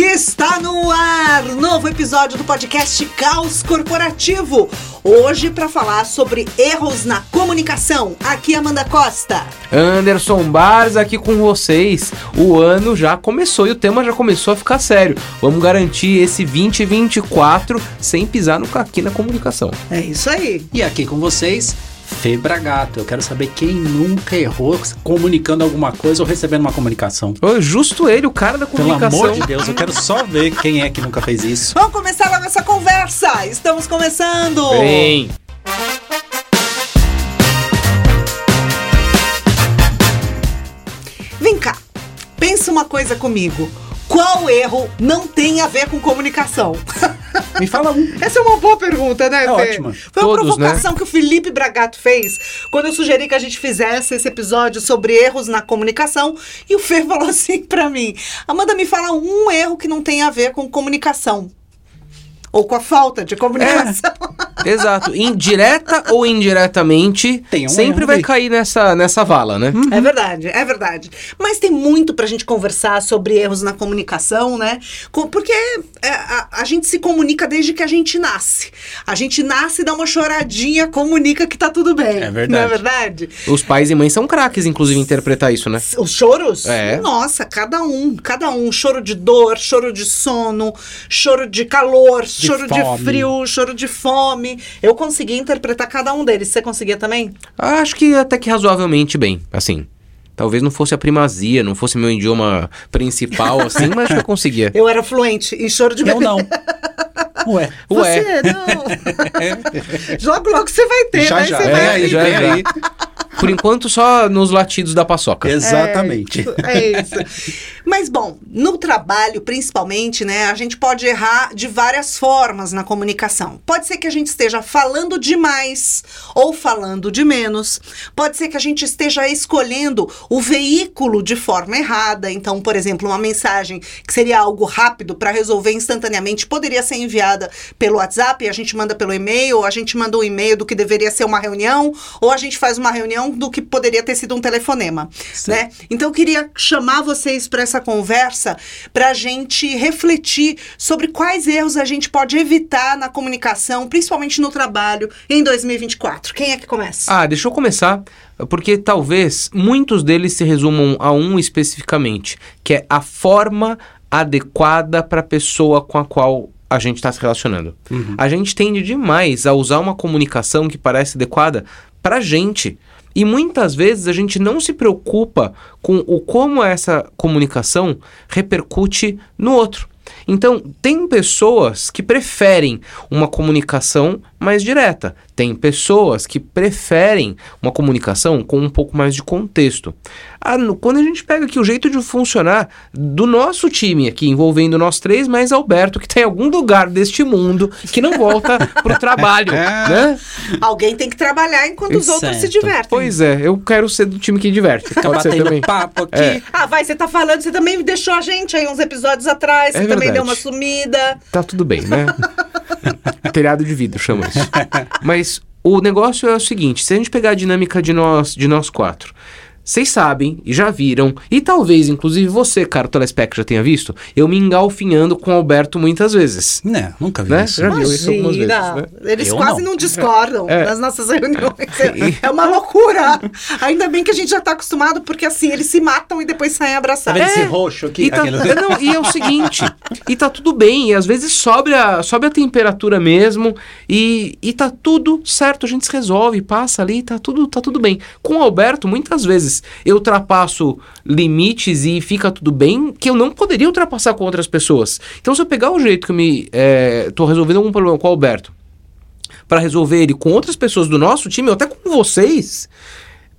Está no ar, novo episódio do podcast Caos Corporativo. Hoje para falar sobre erros na comunicação. Aqui Amanda Costa. Anderson Bars aqui com vocês. O ano já começou e o tema já começou a ficar sério. Vamos garantir esse 2024 sem pisar no caqui na comunicação. É isso aí. E aqui com vocês, Febra Gato. Eu quero saber quem nunca errou comunicando alguma coisa ou recebendo uma comunicação. Ô, Justo ele, o cara da Pelo comunicação. amor de Deus, eu quero só ver quem é que nunca fez isso. Vamos começar logo essa conversa. Estamos começando. Bem, Vem cá. Pensa uma coisa comigo. Qual erro não tem a ver com comunicação? Me fala um. Essa é uma boa pergunta, né, É Fê? ótima. Foi uma Todos, provocação que o Felipe Bragato fez quando eu sugeri que a gente fizesse esse episódio sobre erros na comunicação. E o Fê falou assim pra mim: Amanda, me fala um erro que não tem a ver com comunicação. Ou com a falta de comunicação. exato. Indireta ou indiretamente, um sempre vai aí. cair nessa, nessa vala, né? É verdade, é verdade. Mas tem muito pra gente conversar sobre erros na comunicação, né? Porque é, a, a gente se comunica desde que a gente nasce. A gente nasce, dá uma choradinha, comunica que tá tudo bem. É verdade. Não é verdade? Os pais e mães são craques, inclusive, em interpretar isso, né? Os choros? É. Nossa, cada um, cada um. Choro de dor, choro de sono, choro de calor, choro de fome. frio, choro de fome. Eu consegui interpretar cada um deles. Você conseguia também? Acho que até que razoavelmente bem, assim. Talvez não fosse a primazia, não fosse meu idioma principal, assim, mas acho que eu conseguia. Eu era fluente em choro de Eu não. Ué. Ué. Você não. logo, logo você vai ter, Já, né? já. Você Vem vai... aí, já, vem já. Por enquanto, só nos latidos da paçoca. Exatamente. É isso. Mas, bom, no trabalho, principalmente, né, a gente pode errar de várias formas na comunicação. Pode ser que a gente esteja falando demais ou falando de menos. Pode ser que a gente esteja escolhendo o veículo de forma errada. Então, por exemplo, uma mensagem que seria algo rápido para resolver instantaneamente poderia ser enviada pelo WhatsApp, e a gente manda pelo e-mail, ou a gente manda um e-mail do que deveria ser uma reunião, ou a gente faz uma reunião do que poderia ter sido um telefonema, né? Então eu queria chamar vocês para essa conversa para a gente refletir sobre quais erros a gente pode evitar na comunicação, principalmente no trabalho, em 2024. Quem é que começa? Ah, deixa eu começar, porque talvez muitos deles se resumam a um especificamente, que é a forma adequada para a pessoa com a qual a gente está se relacionando. A gente tende demais a usar uma comunicação que parece adequada para gente. E muitas vezes a gente não se preocupa com o como essa comunicação repercute no outro. Então, tem pessoas que preferem uma comunicação mais direta. Tem pessoas que preferem uma comunicação com um pouco mais de contexto. Ah, no- quando a gente pega aqui o jeito de funcionar do nosso time aqui, envolvendo nós três, mais Alberto, que está em algum lugar deste mundo que não volta pro trabalho, né? Alguém tem que trabalhar enquanto os outros se Certo. divertem. Pois é, eu quero ser do time que diverte. Fica Pode batendo também. papo aqui. É. Ah, vai, você tá falando, você também deixou a gente aí uns episódios atrás, É você também verdade. deu uma sumida. Tá tudo bem, né? Telhado de vidro, chama isso. Mas o negócio é o seguinte: se a gente pegar a dinâmica de nós, de nós quatro, vocês sabem e já viram, e talvez, inclusive você, cara, telespec, já tenha visto, eu me engalfinhando com o Alberto muitas vezes. Né, nunca vi Né? isso. Já viu isso algumas vezes, Imagina, né? eles Eu quase não, não. discordam É. das nossas reuniões. É, é uma loucura. Ainda bem que a gente já tá acostumado, porque assim, eles se matam e depois saem Tá abraçados. vendo esse É. roxo aqui? E, tá, Aquele- é, não, e é o seguinte, e tá tudo bem, e às vezes sobe a, sobe a temperatura mesmo, e, e tá tudo certo, a gente se resolve, passa ali, tá tudo, tá tudo bem. Com o Alberto, muitas vezes eu ultrapasso limites e fica tudo bem, que eu não poderia ultrapassar com outras pessoas. Então, se eu pegar o jeito que eu me é, tô resolvendo algum problema com o Alberto, para resolver ele com outras pessoas do nosso time, ou até com vocês,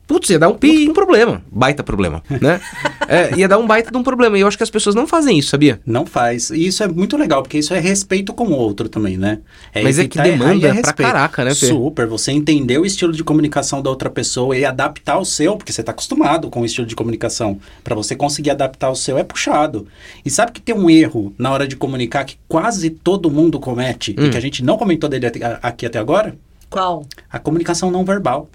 putz, ia dar um, puta- um problema. Baita problema, né? É, ia dar um baita de um problema. E eu acho que as pessoas não fazem isso, sabia? Não faz. E isso é muito legal, porque isso é respeito com o outro também, né? Mas é que errar demanda é pra caraca, né, Fê? Super. Você entender o estilo de comunicação da outra pessoa e adaptar o seu, porque você tá acostumado com o estilo de comunicação. Pra você conseguir adaptar o seu é puxado. E sabe que tem um erro na hora de comunicar que quase todo mundo comete Hum. e que a gente não comentou dele aqui até agora? Qual? A comunicação não verbal.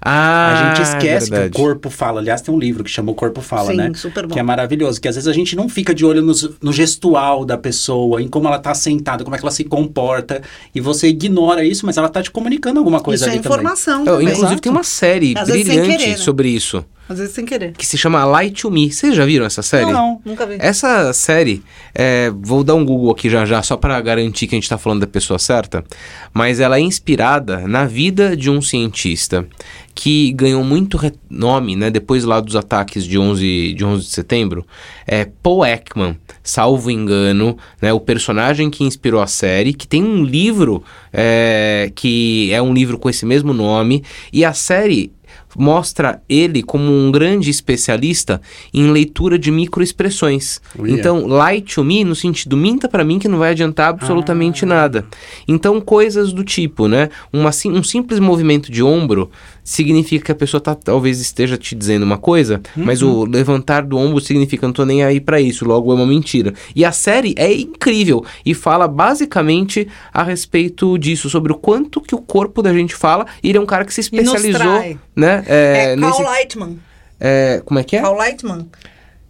Ah, a gente esquece verdade. que o corpo fala. Aliás, tem um livro que chama O Corpo Fala, Sim, né? super bom. Que é maravilhoso. Que às vezes a gente não fica de olho nos- no, gestual da pessoa, em como ela tá sentada, como é que ela se comporta. E você ignora isso, mas ela tá te comunicando alguma coisa Isso é ali também. informação Eu, também. inclusive tem uma série Às brilhante querer, né? sobre isso, Às vezes sem querer. que se chama Light to Me. Vocês já viram essa série? Não, não. Nunca vi. Essa série, é, vou dar um Google aqui já já, só para garantir que a gente tá falando da pessoa certa, mas ela é inspirada na vida de um cientista que ganhou muito renome, né, depois lá dos ataques de 11 de, 11 de setembro, é Paul Ekman, salvo engano, né, o personagem que inspirou a série, que tem um livro é, que é um livro com esse mesmo nome, e a série mostra ele como um grande especialista em leitura de microexpressões. Então, lie to me no sentido minta pra mim que não vai adiantar absolutamente Ah. nada. Então, coisas do tipo, né? Uma, um simples movimento de ombro significa que a pessoa tá, talvez esteja te dizendo uma coisa, mas o levantar do ombro significa não tô nem aí pra isso, logo é uma mentira. E a série é incrível e fala basicamente a respeito disso, sobre o quanto que o corpo da gente fala. E ele é um cara que se especializou, né? É, nesse- Carl Lightman. é, como é que é? Carl Lightman.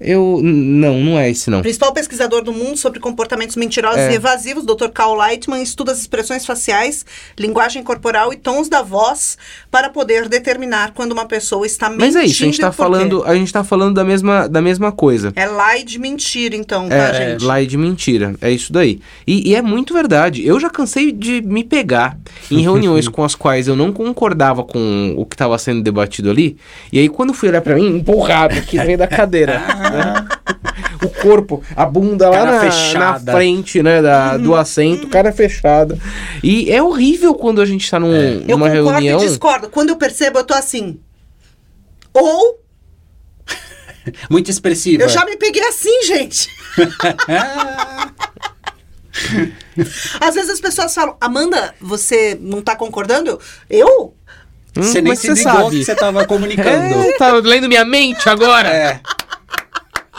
Eu. Não, não é esse não. Principal pesquisador do mundo sobre comportamentos mentirosos É. e evasivos, Dr. Carl Lightman estuda as expressões faciais, linguagem corporal e tons da voz para poder determinar quando uma pessoa está mentindo. Mas é isso, a gente e tá o porquê. falando, a gente tá falando da mesma, da mesma coisa. É lie de mentira, então, tá, É, gente? lie de mentira. É isso daí. E, e é muito verdade. Eu já cansei de me pegar em reuniões com as quais eu não concordava com o que estava sendo debatido ali. E aí, quando fui olhar pra mim, empurrado que veio da cadeira. né? O corpo, a bunda lá Cara na, na fechada. frente, né, da, do assento, cara fechada. E é horrível quando a gente tá num, Eu numa concordo reunião. e discordo. Quando eu percebo, eu tô assim. Ou Muito expressiva. eu já me peguei assim, gente. Às vezes as pessoas falam, Amanda, você não tá concordando? Eu? Hum, Você nem mas se você ligou sabe. que você tava comunicando. É, tá lendo minha mente agora. É.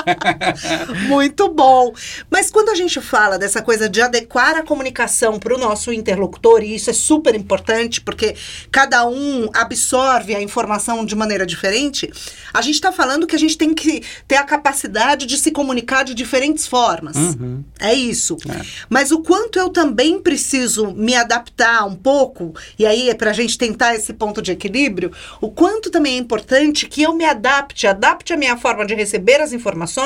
Muito bom. Mas quando a gente fala dessa coisa de adequar a comunicação para o nosso interlocutor, e isso é super importante, porque cada um absorve a informação de maneira diferente, a gente está falando que a gente tem que ter a capacidade de se comunicar de diferentes formas. Uhum. É isso. Mas o quanto eu também preciso me adaptar um pouco, e aí é para a gente tentar esse ponto de equilíbrio, o quanto também é importante que eu me adapte, adapte a minha forma de receber as informações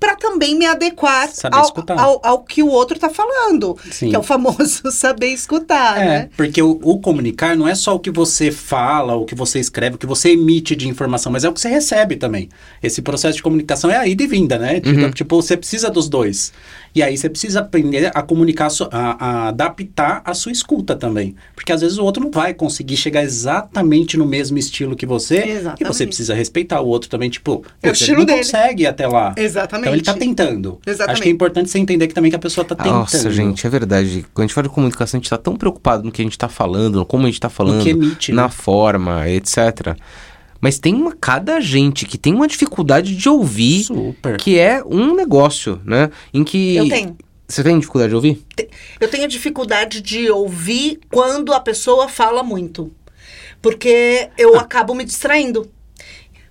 para também me adequar ao, ao, ao que o outro está falando, Sim. que é o famoso saber escutar, É, né? porque o, o comunicar não é só o que você fala, o que você escreve, o que você emite de informação, mas é o que você recebe também. Esse processo de comunicação é a ida e vinda, né? Tipo, tipo, você precisa dos dois. E aí você precisa aprender a comunicar, a, a- adaptar a sua escuta também. Porque às vezes o outro não vai conseguir chegar exatamente no mesmo estilo que você. E Exatamente. você precisa respeitar o outro também, tipo, É o você estilo não dele. consegue ir até lá. Exatamente. Então ele tá tentando. Exatamente. Acho que é importante você entender que também que a pessoa tá tentando. Nossa, gente, é verdade. Quando a gente fala de comunicação, a gente tá tão preocupado no que a gente tá falando, no como a gente tá falando, que emite, na né? forma, etc. Mas tem uma cada gente que tem uma dificuldade de ouvir, Super. que é um negócio, né? Em que. Eu tenho. Você tem dificuldade de ouvir? Eu tenho dificuldade de ouvir quando a pessoa fala muito. Porque eu Ah. acabo me distraindo.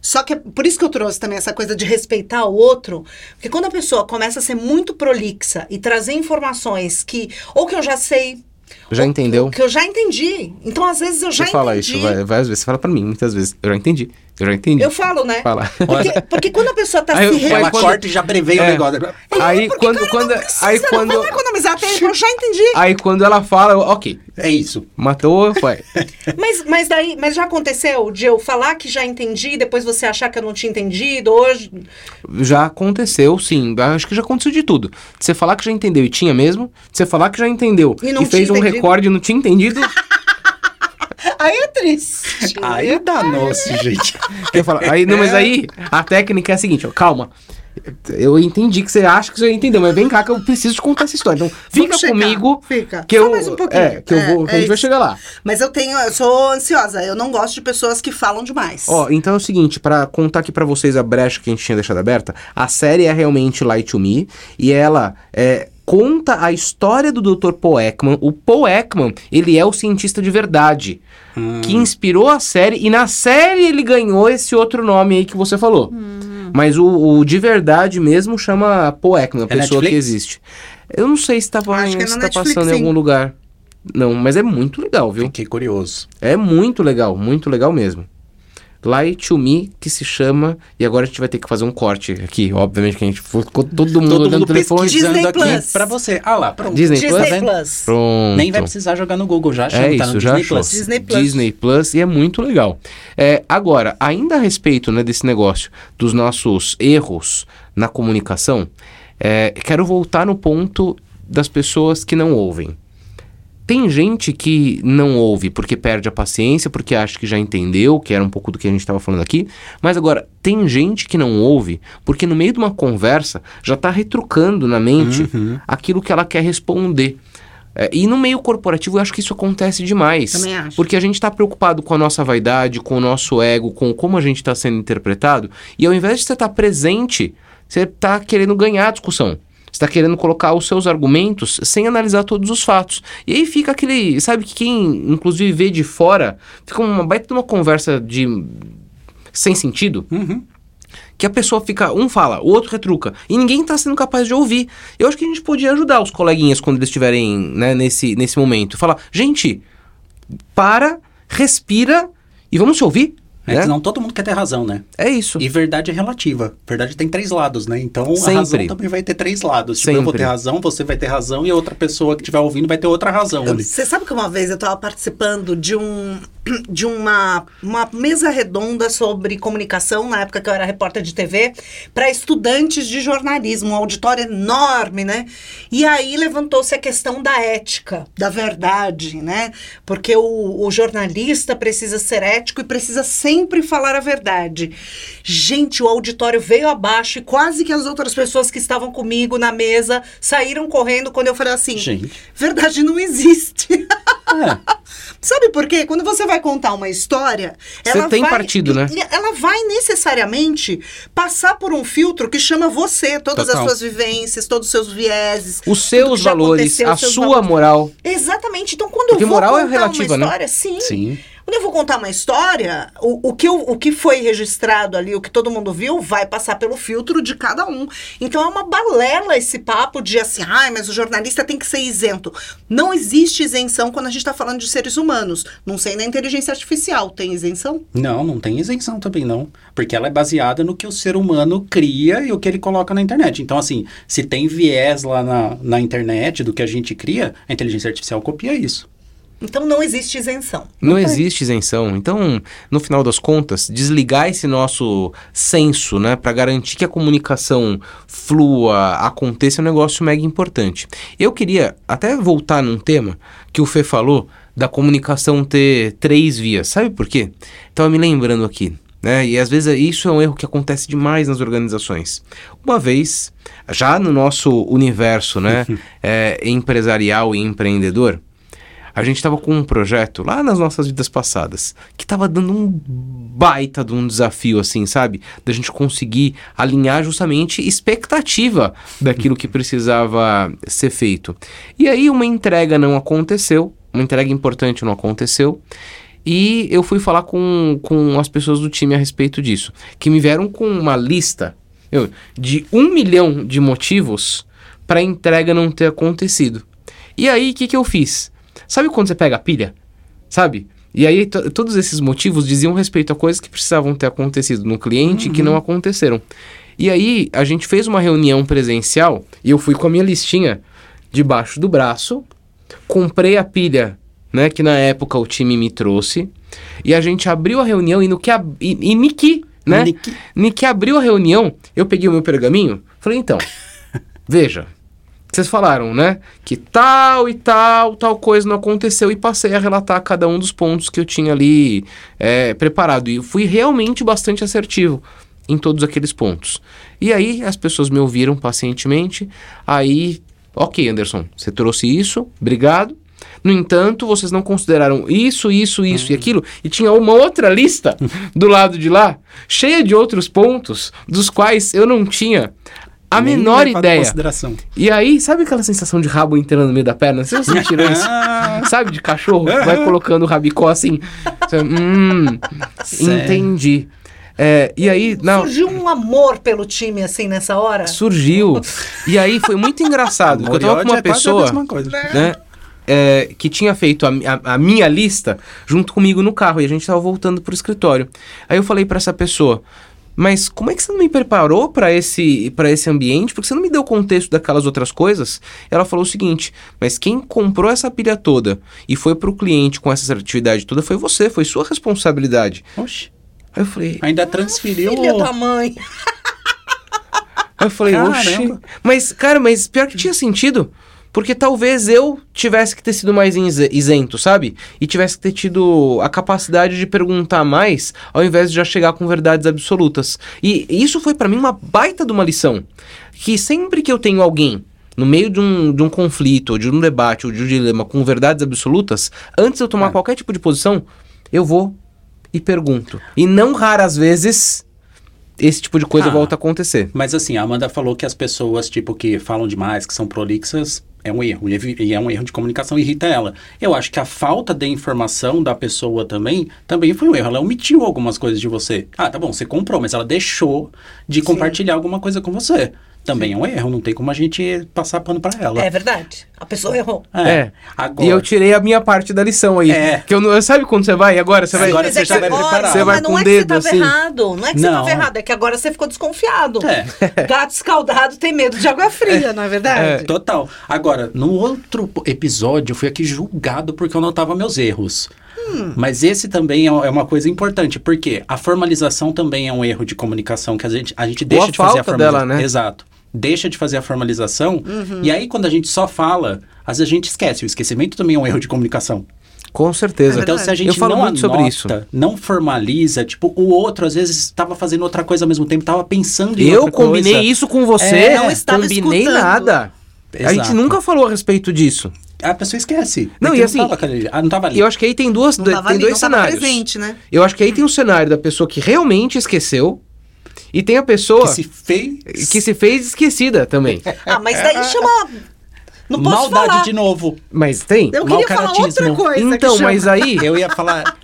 Só que é por isso que eu trouxe também essa coisa de respeitar o outro. Porque quando a pessoa começa a ser muito prolixa e trazer informações que. Ou que eu já sei. Já ou entendeu? Que eu já entendi. Então, às vezes, eu já Você fala entendi. isso vai- várias vezes. Você fala pra mim, muitas vezes. Eu já entendi. Eu já entendi. Eu falo, né? Fala. Porque, porque quando a pessoa tá Aí se aí Ela quando- corta e já prevê o É. negócio. Aí porque, quando. cara, quando não precisa, aí não quando. economizar tempo, eu já entendi. Aí quando ela fala, eu, ok. É isso. Matou, foi. Mas, mas daí, mas já aconteceu de eu falar que já entendi e depois você achar que eu não tinha entendido hoje? Já aconteceu, sim. Acho que já aconteceu de tudo. De você falar que já entendeu e tinha mesmo. De você falar que já entendeu E não fez tinha um entendido. recorde e não tinha entendido. Aí é triste. Aí danou-se, gente. Eu falo, aí, não, mas aí a técnica é a seguinte, ó, calma. Eu entendi que você acha que você entendeu, mas vem cá que eu preciso te contar essa história. Então, fica chegar, comigo fica. que Só eu mais um pouquinho. é, que eu É, vou, que é a gente vai isso. chegar lá. Mas eu tenho, eu sou ansiosa. Eu não gosto de pessoas que falam demais. Ó, então é o seguinte, pra contar aqui pra vocês a brecha que a gente tinha deixado aberta, a série é realmente Light to Me e ela é conta a história do Dr. Paul Ekman. O Paul Ekman, ele é o cientista de verdade Hum. que inspirou a série e na série ele ganhou esse outro nome aí que você falou. Hum. Mas o, o de verdade mesmo chama Paul Ekman, a É pessoa que Netflix? existe. Eu não sei se, tava, Acho que é se na tá Netflix, passando em sim. algum lugar. Não, mas é muito legal, viu? Fiquei curioso. É muito legal, muito legal mesmo. Lie to Me, que se chama. E agora a gente vai ter que fazer um corte aqui. Obviamente que a gente ficou todo mundo Todo olhando o mundo telefone. Disney aqui Plus. pra você. Ah lá, pronto. Disney Plus? Disney vendo? Plus. Pronto. Nem vai precisar jogar no Google, já achou, É tá isso, no já Disney achou. Plus. Disney Plus. Disney Plus e é muito legal. É, agora, ainda a respeito né, desse negócio dos nossos erros na comunicação, é, quero voltar no ponto das pessoas que não ouvem. Tem gente que não ouve porque perde a paciência, porque acha que já entendeu, que era um pouco do que a gente estava falando aqui. Mas agora, tem gente que não ouve porque no meio de uma conversa já está retrucando na mente Uhum. aquilo que ela quer responder. É, e no meio corporativo eu acho que isso acontece demais. Também acho. Porque a gente está preocupado com a nossa vaidade, com o nosso ego, com como a gente está sendo interpretado. E ao invés de você estar presente, você está querendo ganhar a discussão. Você está querendo colocar os seus argumentos sem analisar todos os fatos. E aí fica aquele. Sabe que quem, inclusive, vê de fora, fica uma baita de uma conversa de. sem sentido Uhum. que a pessoa fica, um fala, o outro retruca, e ninguém está sendo capaz de ouvir. Eu acho que a gente podia ajudar os coleguinhas quando eles estiverem né, nesse, nesse momento. Falar, gente, para, respira e vamos se ouvir. É, né? senão todo mundo quer ter razão, né? É isso. E verdade é relativa. Verdade tem três lados, né? Então Sempre. a razão também vai ter três lados. Tipo, eu vou Sempre. ter razão, você vai ter razão e a outra pessoa que estiver ouvindo vai ter outra razão ali. Você sabe que uma vez eu estava participando de um de uma, uma mesa redonda sobre comunicação, na época que eu era repórter de TV, para estudantes de jornalismo, um auditório enorme, né? E aí levantou-se a questão da ética, da verdade, né? Porque o, o jornalista precisa ser ético e precisa sempre falar a verdade. Gente, o auditório veio abaixo e quase que as outras pessoas que estavam comigo na mesa saíram correndo quando eu falei assim: Gente. verdade não existe. É. Sabe por quê? Quando você vai contar uma história, Você ela tem vai, partido, né? Ela vai necessariamente passar por um filtro que chama você, todas Total. as suas vivências, todos os seus vieses, Os seus valores, a sua valores. moral. Exatamente. Então, quando Porque eu vou moral é contar relativa, uma né? história, sim. Sim. Quando eu vou contar uma história, o, o, que eu- o que foi registrado ali, o que todo mundo viu, vai passar pelo filtro de cada um. Então é uma balela esse papo de assim, ai, mas o jornalista tem que ser isento. Não existe isenção quando a gente está falando de seres humanos. Não sei na inteligência artificial, tem isenção? Não, não tem isenção também não. Porque ela é baseada no que o ser humano cria e o que ele coloca na internet. Então, assim, se tem viés lá na, na internet do que a gente cria, a inteligência artificial copia isso. Então não existe isenção. Não tem. existe isenção. Então, no final das contas, desligar esse nosso senso, né, para garantir que a comunicação flua, aconteça, é um negócio mega importante. Eu queria até voltar num tema que o Fê falou da comunicação ter três vias. Sabe por quê? Tava me lembrando aqui. Né? E às vezes isso é um erro que acontece demais nas organizações. Uma vez, já no nosso universo né, é, empresarial e empreendedor, a gente estava com um projeto lá nas nossas vidas passadas que estava dando um baita de um desafio, assim, sabe? Da gente conseguir alinhar justamente expectativa daquilo que precisava ser feito. E aí uma entrega não aconteceu, uma entrega importante não aconteceu. E eu fui falar com, com as pessoas do time a respeito disso, que me vieram com uma lista meu, de um milhão de motivos para a entrega não ter acontecido. E aí, o que, que eu fiz? Sabe quando você pega a pilha? Sabe? E aí, to- todos esses motivos diziam respeito a coisas que precisavam ter acontecido no cliente e que não aconteceram. E aí, a gente fez uma reunião presencial e eu fui com a minha listinha debaixo do braço, comprei a pilha, né, que na época o time me trouxe, e a gente abriu a reunião e no que ab... e, e Niki, né? Niki. Niki abriu a reunião, eu peguei o meu pergaminho, falei, então, veja, vocês falaram, né? Que tal e tal, tal coisa não aconteceu e passei a relatar cada um dos pontos que eu tinha ali é, preparado. E eu fui realmente bastante assertivo em todos aqueles pontos. E aí as pessoas me ouviram pacientemente. Aí, ok, Anderson, você trouxe isso, obrigado. No entanto, vocês não consideraram isso, isso, isso e aquilo. E tinha uma outra lista do lado de lá, cheia de outros pontos, dos quais eu não tinha a Nem menor ideia. consideração. E aí, sabe aquela sensação de rabo entrando no meio da perna? Vocês sentiram isso? Sabe, de cachorro? Vai colocando o rabicó assim. Você, hum, Sério? entendi. É, e aí, não, Surgiu um amor pelo time, assim, nessa hora? surgiu. E aí foi muito engraçado. porque eu amor e tava com uma é pessoa, coisa. né? é, que tinha feito a, a- a minha lista junto comigo no carro e a gente tava voltando pro escritório. Aí eu falei pra essa pessoa, mas como é que você não me preparou pra esse para esse ambiente? Porque você não me deu contexto daquelas outras coisas? Ela falou o seguinte: mas quem comprou essa pilha toda e foi pro cliente com essa assertividade toda foi você, foi sua responsabilidade. Oxe, Aí eu falei, ainda transferiu. Filha da mãe. Aí eu falei, Caramba. oxe. Mas, cara, mas pior que tinha sentido. Porque talvez eu tivesse que ter sido mais isento, sabe? E tivesse que ter tido a capacidade de perguntar mais, ao invés de já chegar com verdades absolutas. E isso foi pra mim uma baita de uma lição. Que sempre que eu tenho alguém no meio de um, de um conflito, ou de um debate, ou de um dilema com verdades absolutas, antes de eu tomar É. qualquer tipo de posição, eu vou e pergunto. E não raras vezes esse tipo de coisa Ah. volta a acontecer. Mas assim, a Amanda falou que as pessoas, tipo, que falam demais, que são prolixas, é um erro. E é E é um erro de comunicação, irrita ela. Eu acho que a falta de informação da pessoa também, também foi um erro. Ela omitiu algumas coisas de você. Ah, tá bom, você comprou, mas ela deixou de compartilhar alguma coisa com você. Também é um erro, não tem como a gente passar pano pra ela. É verdade. A pessoa errou. É. Agora, E eu tirei a minha parte da lição aí. É. Que eu não, sabe quando você vai? Agora você vai. Agora mas você é já vai agora- preparado. Você vai mas não com é o que você tava assim. errado. Não é que você Não. tava errado, é que agora você ficou desconfiado. É. Gato escaldado tem medo de água fria, não é verdade? Total. Agora, no outro episódio, eu fui aqui julgado porque eu notava meus erros. Hum. Mas esse também é é uma coisa importante, porque a formalização também é um erro de comunicação que a gente, a gente deixa a de fazer a falta dela, formalização. né? Exato. Deixa de fazer a formalização. Uhum. E aí, quando a gente só fala, às vezes a gente esquece. O esquecimento também é um erro de comunicação. Com certeza. É Então, se a gente Eu falo não muito anota, sobre isso. não formaliza, tipo, o outro às vezes estava fazendo outra coisa ao mesmo tempo, estava pensando em Eu outra combinei coisa. isso com você. É, não estava combinei escutando. nada. A gente Exato. nunca falou a respeito disso. A pessoa esquece. Não, e assim, tava aquele- ah, não tava ali. E eu acho que aí tem duas, Não tava tem ali, dois não tava cenários. presente, né? Eu acho que aí tem um cenário da pessoa que realmente esqueceu e tem a pessoa que se fez que se fez esquecida também. Ah, mas daí chama. Não posso maldade falar. de novo. Mas tem. Eu queria falar outra Malcaratismo. coisa. Então, que chama. mas aí Eu ia falar.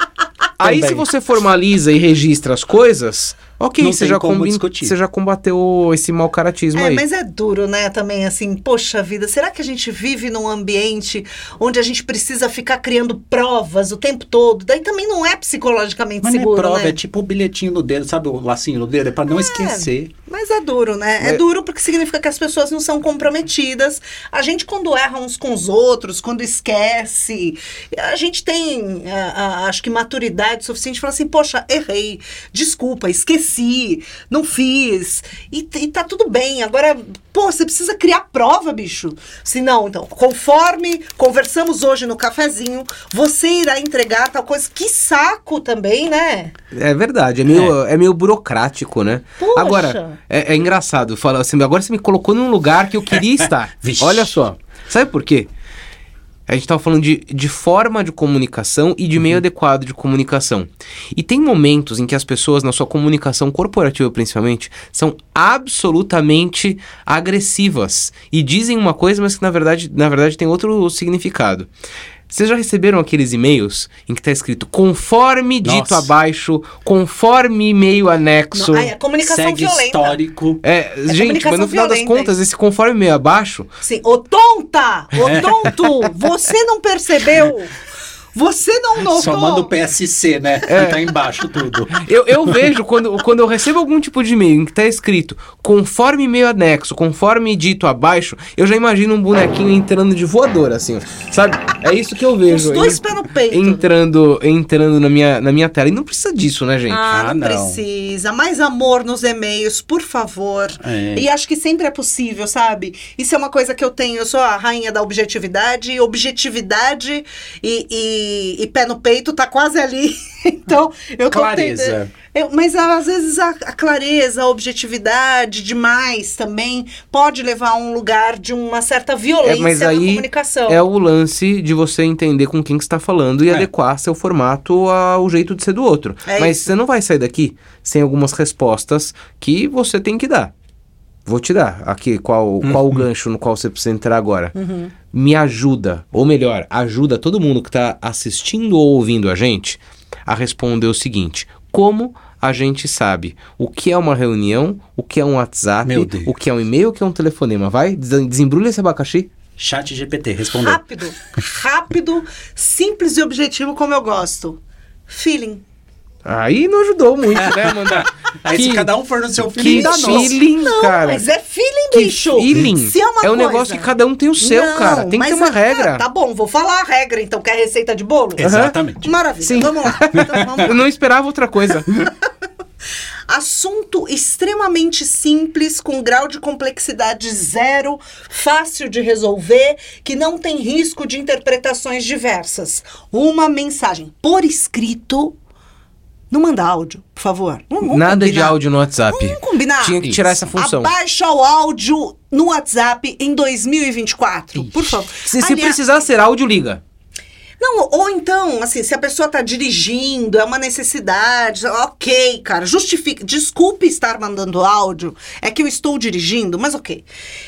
Aí também. se você formaliza e registra as coisas, ok, Não você já, combi- você já combateu esse mau caratismo É, aí. mas é duro, né, também, assim, poxa vida, será que a gente vive num ambiente onde a gente precisa ficar criando provas o tempo todo? Daí também não é psicologicamente Mas não seguro, é prova, né? é tipo o bilhetinho no dedo, sabe o lacinho no dedo? É pra não esquecer. Mas é duro, né? É duro porque significa que as pessoas não são comprometidas. A gente, quando erra uns com os outros, quando esquece, a gente tem, a- a- acho que, maturidade suficiente para falar assim: poxa, errei, desculpa, esqueci, não fiz. E, e tá tudo bem. Agora, pô, você precisa criar prova, bicho. Se não, então, conforme conversamos hoje no cafezinho, você irá entregar tal coisa. Que saco também, né? É verdade, é meio, é. meio burocrático, né? Poxa. Agora, é, é engraçado, fala assim, agora você me colocou num lugar que eu queria estar. Olha só, sabe por quê? A gente tava falando de, de forma de comunicação e de meio adequado de comunicação. E tem momentos em que as pessoas, na sua comunicação corporativa principalmente, são absolutamente agressivas. E dizem uma coisa, mas que na verdade, na verdade tem outro significado. Vocês já receberam aqueles e-mails em que está escrito conforme dito Nossa. abaixo, conforme e-mail anexo? Não, ai, a comunicação Segue violenta. histórico. É, gente, comunicação mas no final das contas, esse conforme e-mail abaixo Sim, ô tonta! Ô tonto! Você não percebeu? Você não notou? Só manda o PSC, né? É. Tá embaixo tudo. Eu, eu vejo quando, quando eu recebo algum tipo de e-mail em que tá escrito conforme e-mail anexo, conforme dito abaixo, eu já imagino um bonequinho entrando de voador, assim, ó. sabe? É isso que eu Os vejo. dois en- pés no peito. Entrando, entrando na, minha, na minha tela. E não precisa disso, né, gente? Ah, Ah, não, não. precisa. Mais amor nos e-mails, por favor. É. E acho que sempre é possível, sabe? Isso é uma coisa que eu tenho. Eu sou a rainha da objetividade. Objetividade e, e- e pé no peito tá quase ali. então, eu tô Clareza. eu- mas às vezes a, a clareza, a objetividade demais também pode levar a um lugar de uma certa violência É, mas na aí comunicação. é o lance de você entender com quem que está falando e É. adequar seu formato ao jeito de ser do outro. É mas isso. você não vai sair daqui sem algumas respostas que você tem que dar. vou te dar aqui qual, qual o gancho no qual você precisa entrar agora. Me ajuda, ou melhor, ajuda todo mundo que está assistindo ou ouvindo a gente a responder o seguinte: como a gente sabe o que é uma reunião, o que é um WhatsApp, Meu Deus. o que é um e-mail, o que é um telefonema? Vai, des- desembrulha esse abacaxi. Chat GPT, respondeu. Rápido, rápido, simples e objetivo como eu gosto. Feeling. Aí não ajudou muito, né, Amanda? Aí se cada um for no seu que feeling, dá nó. feeling, Não, cara. mas é feeling, Que bicho. feeling. Se é uma é um coisa- negócio que cada um tem o seu, Não, cara. Tem que ter uma é- regra. ah, tá bom, vou falar a regra, então. Quer receita de bolo? Exatamente. Maravilha, Sim. vamos lá. Então, vamos lá. Eu não esperava outra coisa. Assunto extremamente simples, com grau de complexidade zero, fácil de resolver, que não tem risco de interpretações diversas. Uma mensagem por escrito. Não manda áudio, por favor. Vamos- vamos Nada de combinar. áudio no WhatsApp. Vamos combinar. Tinha que tirar essa função. Abaixa o áudio no WhatsApp em 2024, por favor. Se, se Aliás- precisar ser áudio, liga. Não, ou então, assim, se a pessoa tá dirigindo, é uma necessidade, ok, cara, justifica. Desculpe estar mandando áudio, é que eu estou dirigindo, mas ok.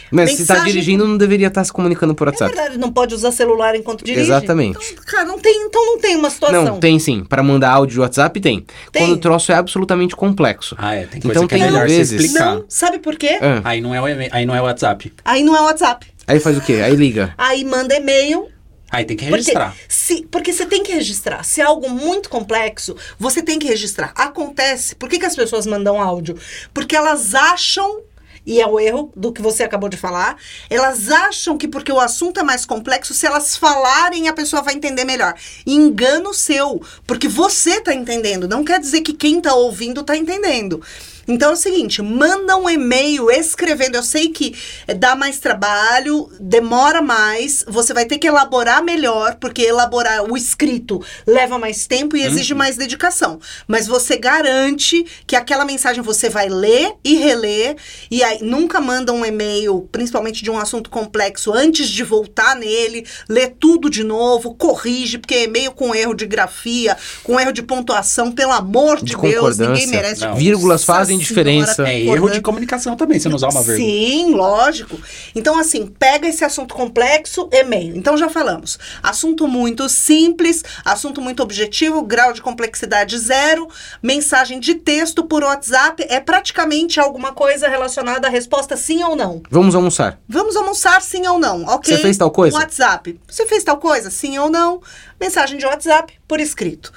Mas se tá Mensagem- dirigindo, não deveria estar se comunicando por É WhatsApp. verdade, não pode usar celular enquanto dirige. Exatamente. Então, cara, não tem, então não tem uma situação. Não, tem sim. Para mandar áudio de WhatsApp, tem. Tem. Quando o troço é absolutamente complexo. Ah, é. Tem coisa Então que é tem melhor vezes- explicar. Não, sabe por quê? Ah, Aí não é o e-mail- aí não é o WhatsApp. Aí não é WhatsApp. Aí faz o quê? Aí liga. Aí manda e-mail, Aí tem que Porque, registrar. se, porque você tem que registrar. Se é algo muito complexo, você tem que registrar. Acontece. Por que, que as pessoas mandam áudio? Porque elas acham. E é o erro do que você acabou de falar. Elas acham que porque o assunto é mais complexo, se elas falarem, a pessoa vai entender melhor. Engano seu. Porque você tá entendendo. Não quer dizer que quem tá ouvindo tá entendendo. Então é o seguinte, manda um e-mail escrevendo. Eu sei que dá mais trabalho, demora mais, você vai ter que elaborar melhor, porque elaborar o escrito leva mais tempo e exige mais dedicação. Mas você garante que aquela mensagem você vai ler e reler, e aí nunca manda um e-mail, principalmente de um assunto complexo, antes de voltar nele, lê tudo de novo, corrige, porque e-mail com erro de grafia, com erro de pontuação, pelo amor de, De Deus, ninguém merece. Não. Vírgulas fazem Nossa diferença. Senhora, É erro de comunicação também, se não usar uma vírgula. Sim, lógico. Então, assim, pega esse assunto complexo, e-mail. Então, já falamos. Assunto muito simples, assunto muito objetivo, grau de complexidade zero, mensagem de texto por WhatsApp. É praticamente alguma coisa relacionada à resposta sim ou não. Vamos almoçar. Vamos almoçar sim ou não, ok? Você fez tal coisa? WhatsApp. Você fez tal coisa? Sim ou não? Mensagem de WhatsApp por escrito.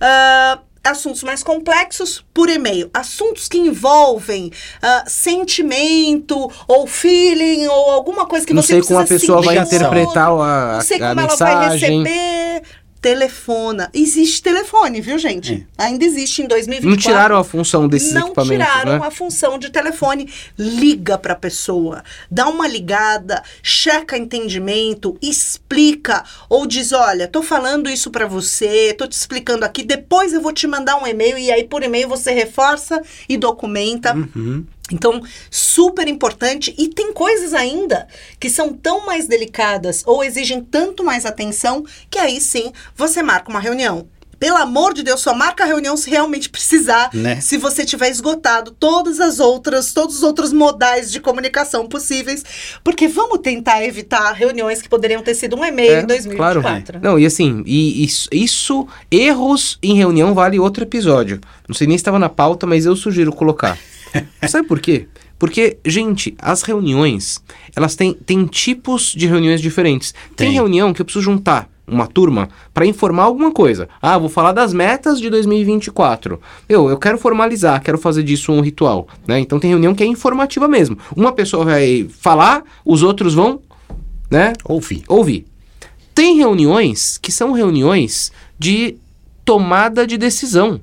Ah, assuntos mais complexos por e-mail. Assuntos que envolvem ah, sentimento ou feeling ou alguma coisa que não você sei como a precisa pessoa vai sentir. interpretar a, Não sei a como ela vai mensagem. receber. Telefona. Existe telefone, viu, gente? Ainda existe em 2024. Não tiraram a função desses Não equipamentos, tiraram né? a função de telefone. Liga para a pessoa, dá uma ligada, checa entendimento, explica ou diz, olha, tô falando isso para você, tô te explicando aqui, depois eu vou te mandar um e-mail e aí por e-mail você reforça e documenta. Uhum. Então, super importante. E tem coisas ainda que são tão mais delicadas ou exigem tanto mais atenção que aí sim você marca uma reunião. Pelo amor de Deus, só marca a reunião se realmente precisar, Né? se você tiver esgotado todas as outras, todos os outros modais de comunicação possíveis, porque vamos tentar evitar reuniões que poderiam ter sido um e-mail É, em 2024. Claro. Não, e assim, e isso, isso, erros em reunião vale outro episódio. Não sei nem se estava na pauta, mas eu sugiro colocar. Sabe por quê? Porque, gente, as reuniões, elas têm, têm tipos de reuniões diferentes. Tem, Tem. reunião que eu preciso juntar uma turma para informar alguma coisa. Ah, vou falar das metas de 2024. Eu, eu quero formalizar, quero fazer disso um ritual, né? Então tem reunião que é informativa mesmo. Uma pessoa vai falar, os outros vão, né? Ouvi. ouvir. Tem reuniões que são reuniões de tomada de decisão.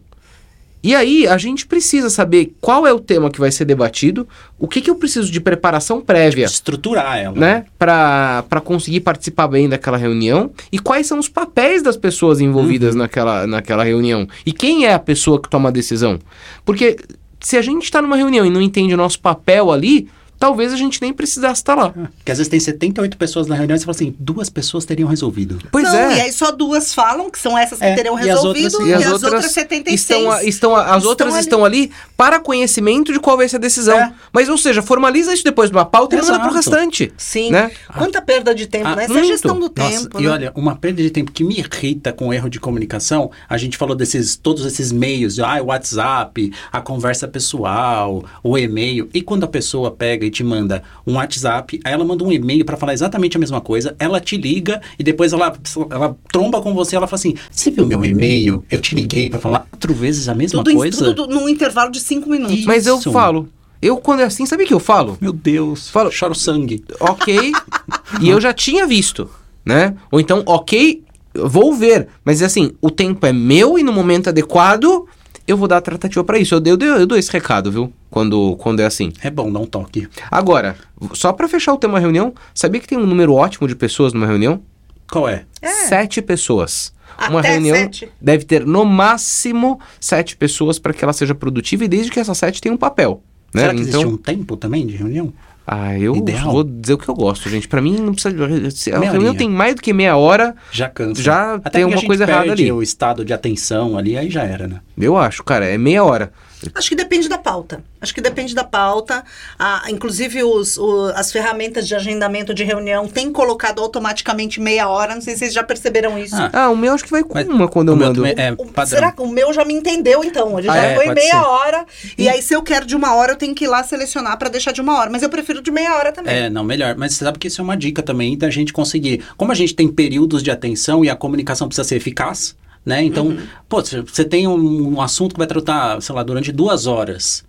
E aí a gente precisa saber qual é o tema que vai ser debatido, o que, que eu preciso de preparação prévia, Estruturar ela. né, para conseguir participar bem daquela reunião e quais são os papéis das pessoas envolvidas naquela, naquela reunião e quem é a pessoa que toma a decisão. Porque se a gente está numa reunião e não entende o nosso papel ali, talvez a gente nem precisasse estar lá. Porque às vezes tem 78 pessoas na reunião e você fala assim, duas pessoas teriam resolvido. Pois não, é. E aí só duas falam, que são essas que É, teriam e as outras resolvido, e, as, outras, 76 estão, estão as estão outras ali. estão ali para conhecimento de qual vai ser a decisão. É. Mas, ou seja, formaliza isso depois de uma pauta e manda pro Exato. restante. Sim. Né? Quanta perda de tempo, Ah, né? Essa é a muito. gestão do Nossa, tempo. e né? olha, uma perda de tempo que me irrita com o erro de comunicação, a gente falou desses todos esses meios, ah, o WhatsApp, a conversa pessoal, o e-mail, e quando a pessoa pega e te manda um WhatsApp, aí ela manda um e-mail pra falar exatamente a mesma coisa, ela te liga e depois ela, ela tromba com você, ela fala assim: "Você viu meu e-mail? Eu te liguei pra falar quatro vezes a mesma tudo, em- coisa?" tudo num intervalo de cinco minutos. Ih. Mas eu Isso. falo. Eu, quando é assim, sabe o que eu falo? Meu Deus, Fala- choro sangue. ok, e eu já tinha visto, né? Ou então, ok, vou ver, mas assim, o tempo é meu e no momento adequado eu vou dar a tratativa pra isso. Eu, eu, eu, eu dou esse recado, viu? Quando, quando é assim. É bom dar um toque. Agora, só pra fechar o tema reunião, sabia que tem um número ótimo de pessoas numa reunião? Qual é? É. Sete pessoas. Uma Até reunião sete? deve ter no máximo sete pessoas para que ela seja produtiva e desde que essas sete tenham um papel. Né? Será que então, existe um tempo também de reunião? Ah, eu Ideal? vou dizer o que eu gosto, gente. Pra mim não precisa. Se a reunião tem mais do que meia hora, Já cansa. Já Até tem porque uma a gente coisa errada ali. o estado de atenção ali, aí já era, né? eu acho, cara, é meia hora. Acho que depende da pauta. Acho que depende da pauta. Ah, inclusive, os, o- as ferramentas de agendamento de reunião têm colocado automaticamente meia hora. Não sei se vocês já perceberam isso. Ah, Ah, o meu acho que vai com Mas uma quando eu mando. é O-. Será que o meu já me entendeu, então? Ele Ah, já é? foi meia ser. hora. E aí, se eu quero de uma hora, eu tenho que ir lá selecionar pra deixar de uma hora. Mas eu prefiro de meia hora também. É, não, melhor. Mas você sabe que isso é uma dica também da gente conseguir. Como a gente tem períodos de atenção e a comunicação precisa ser eficaz, né? Então, Uhum. pô, você- tem um, um assunto que vai tratar, sei lá, durante duas horas.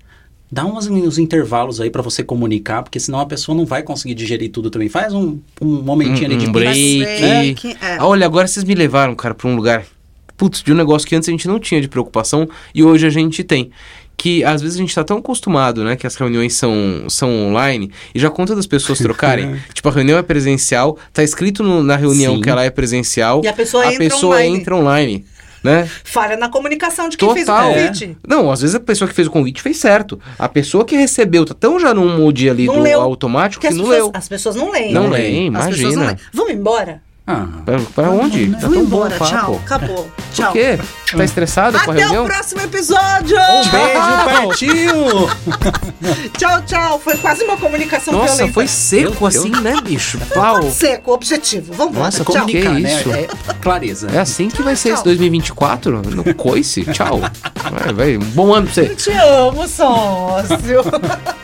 Dá uns, uns intervalos aí pra você comunicar, porque senão a pessoa não vai conseguir digerir tudo também. Faz um, um momentinho ali de um break. break. break, é. Ah, Olha, agora vocês me levaram, cara, pra um lugar. Putz, de um negócio que antes a gente não tinha de preocupação e hoje a gente tem. Que às vezes a gente tá tão acostumado, né? Que as reuniões são, são online e já conta das pessoas trocarem. tipo, a reunião é presencial, tá escrito no- na reunião Sim. que ela é presencial. E a pessoa entra pessoa online. entra online, né? Falha na comunicação de quem fez o Total. convite. Não, às vezes a pessoa que fez o convite fez certo. A pessoa que recebeu tá tão já num mood ali Não do leu. automático Porque que as não pessoas, leu. as pessoas não leem. Não né? leem, As pessoas não imagina. leem. Vamos embora? Ah, Pra, pra onde? Tá Vamos tão bom o embora. papo. Tchau. Acabou. Tchau. Por quê? Tá estressado com a Até o próximo episódio! um beijo, partiu! Tchau, tchau. Foi quase uma comunicação Nossa, violenta. foi seco Meu assim, né, bicho? Pau. Seco, objetivo. Vamos Nossa, embora. como que é Comunicar, isso? né? É clareza. É assim que vai ser esse Tchau. 2024? No coice? Tchau. Vai, vai. Um bom ano pra você. Te amo, sócio.